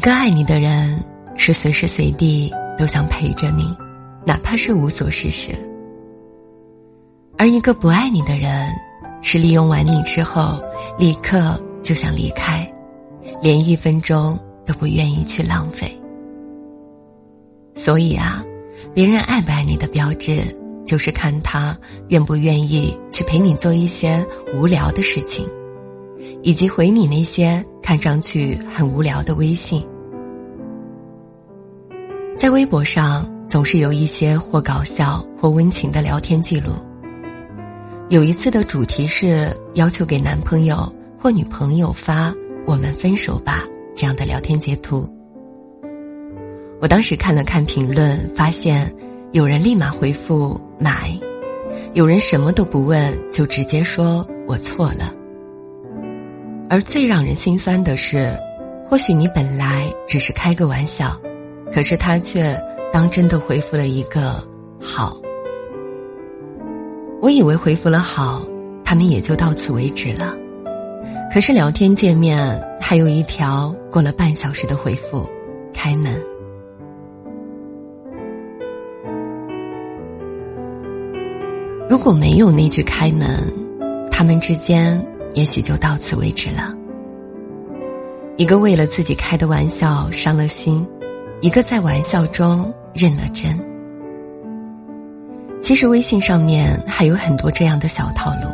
个爱你的人，是随时随地都想陪着你，哪怕是无所事事；而一个不爱你的人，是利用完你之后，立刻就想离开，连一分钟都不愿意去浪费。所以啊，别人爱不爱你的标志，就是看他愿不愿意去陪你做一些无聊的事情，以及回你那些看上去很无聊的微信。在微博上，总是有一些或搞笑或温情的聊天记录。有一次的主题是要求给男朋友或女朋友发“我们分手吧”这样的聊天截图。我当时看了看评论，发现有人立马回复“买”，有人什么都不问就直接说我错了。而最让人心酸的是，或许你本来只是开个玩笑，可是他却当真的回复了一个“好”。我以为回复了好，他们也就到此为止了。可是聊天界面还有一条过了半小时的回复：开门。如果没有那句开门，他们之间也许就到此为止了。一个为了自己开的玩笑伤了心，一个在玩笑中认了真。其实微信上面还有很多这样的小套路，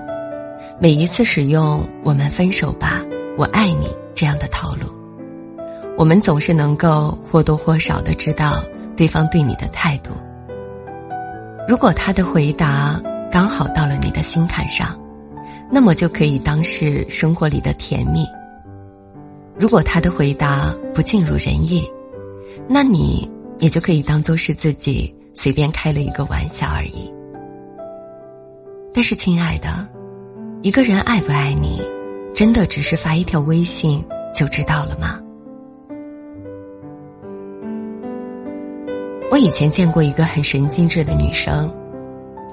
每一次使用“我们分手吧，我爱你”这样的套路，我们总是能够或多或少的知道对方对你的态度。如果他的回答刚好到了你的心坎上，那么就可以当是生活里的甜蜜；如果他的回答不尽如人意，那你也就可以当做是自己。随便开了一个玩笑而已。但是，亲爱的，一个人爱不爱你，真的只是发一条微信就知道了吗？我以前见过一个很神经质的女生，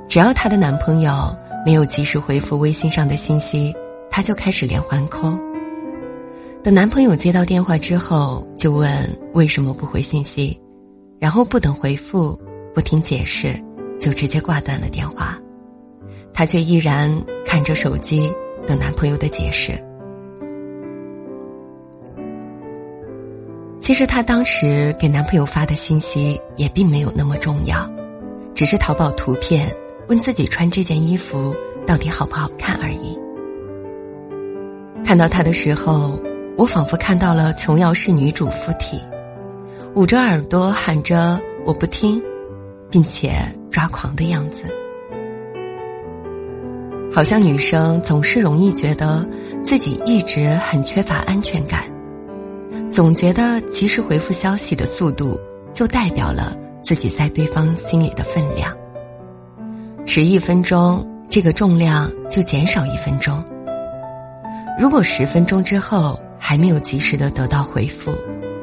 只要她的男朋友没有及时回复微信上的信息，她就开始连环扣。等男朋友接到电话之后，就问为什么不回信息，然后不等回复。不听解释，就直接挂断了电话。她却依然看着手机等男朋友的解释。其实她当时给男朋友发的信息也并没有那么重要，只是淘宝图片问自己穿这件衣服到底好不好看而已。看到他的时候，我仿佛看到了琼瑶式女主附体，捂着耳朵喊着“我不听”。并且抓狂的样子，好像女生总是容易觉得自己一直很缺乏安全感，总觉得及时回复消息的速度就代表了自己在对方心里的分量。迟一分钟，这个重量就减少一分钟。如果十分钟之后还没有及时的得到回复，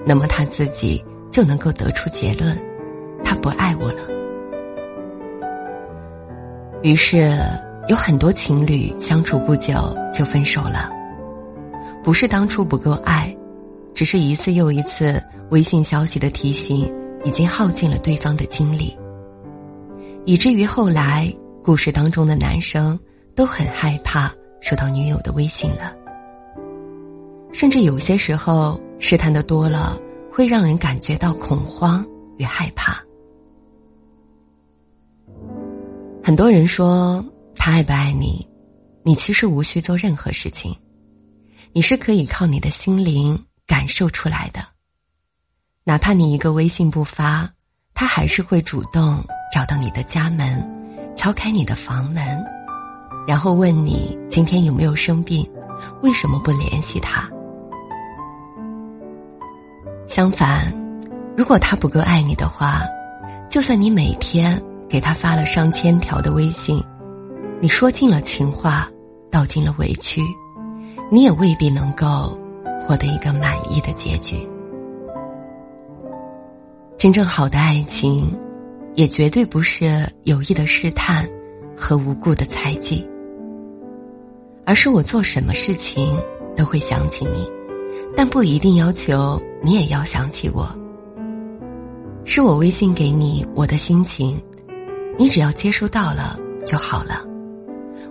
那么他自己就能够得出结论：他不爱我了。于是，有很多情侣相处不久就分手了。不是当初不够爱，只是一次又一次微信消息的提醒已经耗尽了对方的精力，以至于后来故事当中的男生都很害怕收到女友的微信了。甚至有些时候试探的多了，会让人感觉到恐慌与害怕。很多人说他爱不爱你，你其实无需做任何事情，你是可以靠你的心灵感受出来的。哪怕你一个微信不发，他还是会主动找到你的家门，敲开你的房门，然后问你今天有没有生病，为什么不联系他？相反，如果他不够爱你的话，就算你每天。给他发了上千条的微信，你说尽了情话，道尽了委屈，你也未必能够获得一个满意的结局。真正好的爱情，也绝对不是有意的试探和无故的猜忌，而是我做什么事情都会想起你，但不一定要求你也要想起我。是我微信给你我的心情，你只要接收到了就好了。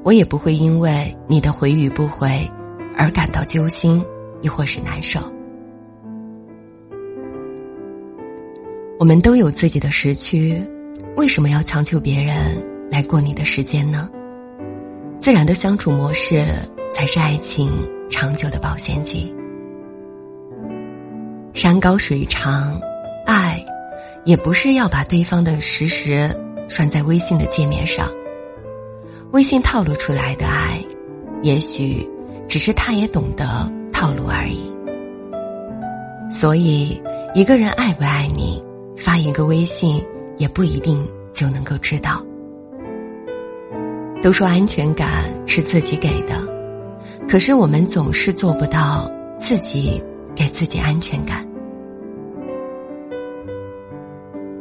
我也不会因为你的回与不回而感到揪心，亦或是难受。我们都有自己的时区，为什么要强求别人来过你的时间呢？自然的相处模式才是爱情长久的保鲜剂。山高水长，爱，也不是要把对方的实时拴在微信的界面上。微信套路出来的爱，也许只是他也懂得套路而已。所以，一个人爱不爱你，发一个微信也不一定就能够知道。都说安全感是自己给的，可是我们总是做不到自己给自己安全感。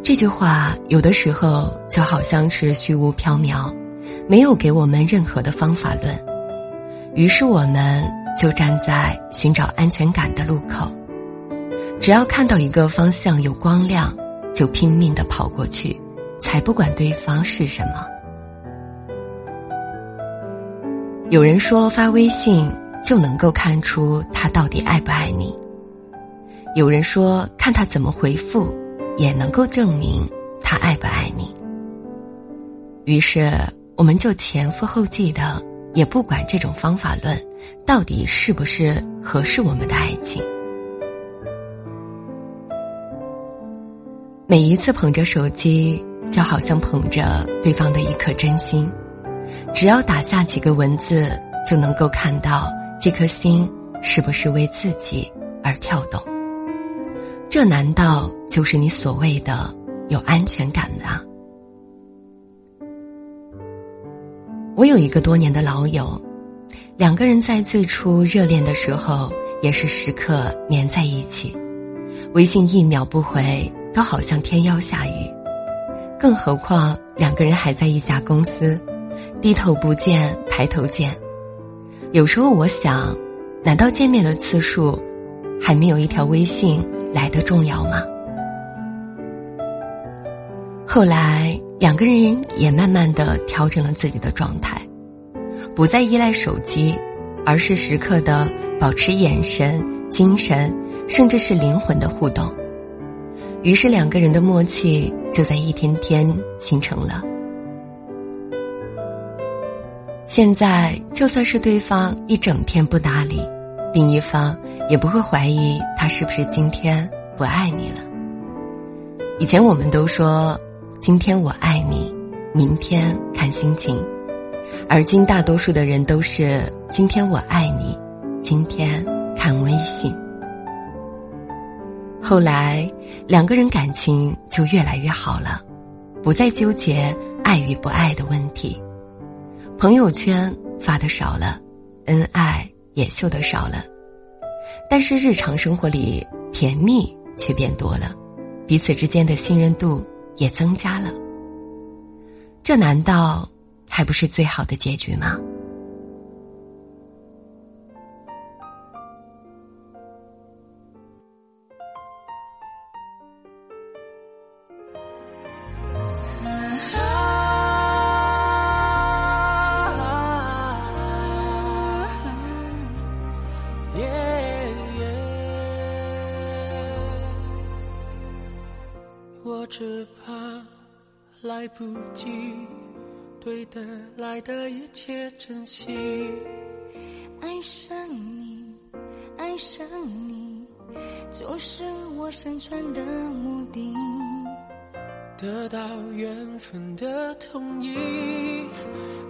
这句话有的时候就好像是虚无缥缈。没有给我们任何的方法论，于是我们就站在寻找安全感的路口，只要看到一个方向有光亮，就拼命的跑过去，才不管对方是什么。有人说发微信就能够看出他到底爱不爱你，有人说看他怎么回复，也能够证明他爱不爱你。于是。我们就前赴后继的，也不管这种方法论到底是不是合适我们的爱情。每一次捧着手机，就好像捧着对方的一颗真心，只要打下几个文字，就能够看到这颗心是不是为自己而跳动。这难道就是你所谓的有安全感啊？我有一个多年的老友，两个人在最初热恋的时候也是时刻黏在一起，微信一秒不回都好像天要下雨，更何况两个人还在一家公司，低头不见抬头见。有时候我想，难道见面的次数还没有一条微信来的重要吗？后来。两个人也慢慢的调整了自己的状态，不再依赖手机，而是时刻的保持眼神、精神，甚至是灵魂的互动。于是两个人的默契就在一天天形成了。现在就算是对方一整天不搭理，另一方也不会怀疑他是不是今天不爱你了。以前我们都说。今天我爱你，明天看心情，而今大多数的人都是今天我爱你，今天看微信。后来两个人感情就越来越好了，不再纠结爱与不爱的问题，朋友圈发的少了，恩爱也秀的少了，但是日常生活里甜蜜却变多了，彼此之间的信任度。也增加了，这难道还不是最好的结局吗？只怕来不及对得来的一切珍惜。爱上你，爱上你，就是我生存的目的。得到缘分的同意，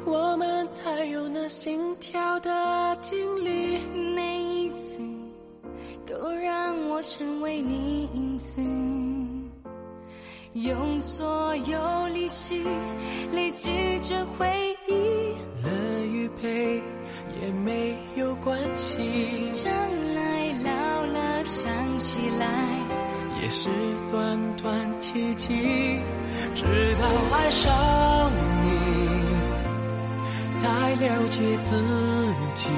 我们才有那心跳的经历。每一次都让我成为你影子。用所有力气累积着回忆，乐与悲也没有关系。将来老了想起来，也是短短奇迹。直到爱上你，才了解自己。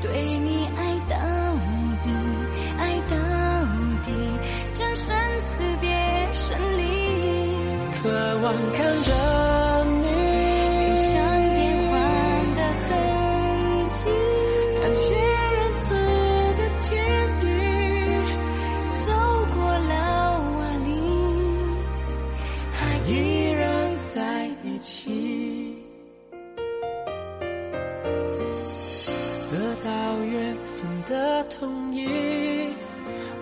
对你爱渴望看着你，脸上变换的痕迹。感谢仁慈的天意，走过了万里，还依然在一起。得到缘分的同意，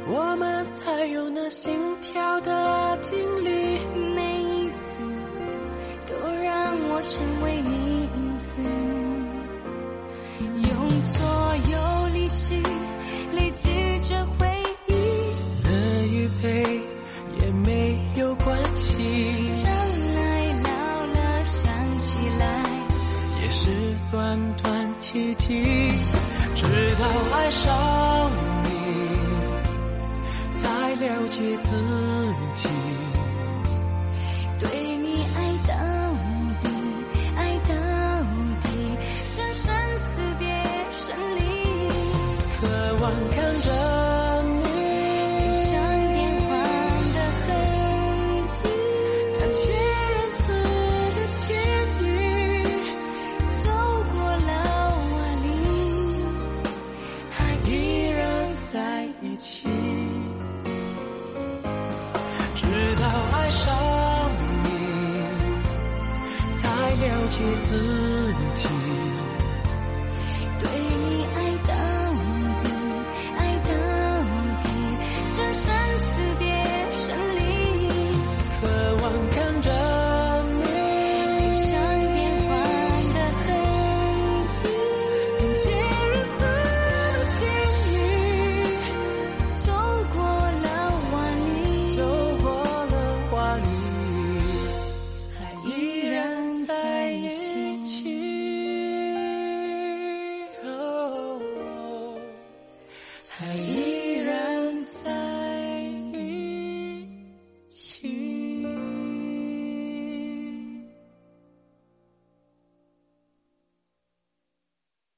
我们才有那心跳的经历。我成为你影子，用所有力气累积着回忆，乐与悲也没有关系，将来老了想起来，也是短短奇迹。直到爱上你，才了解自己。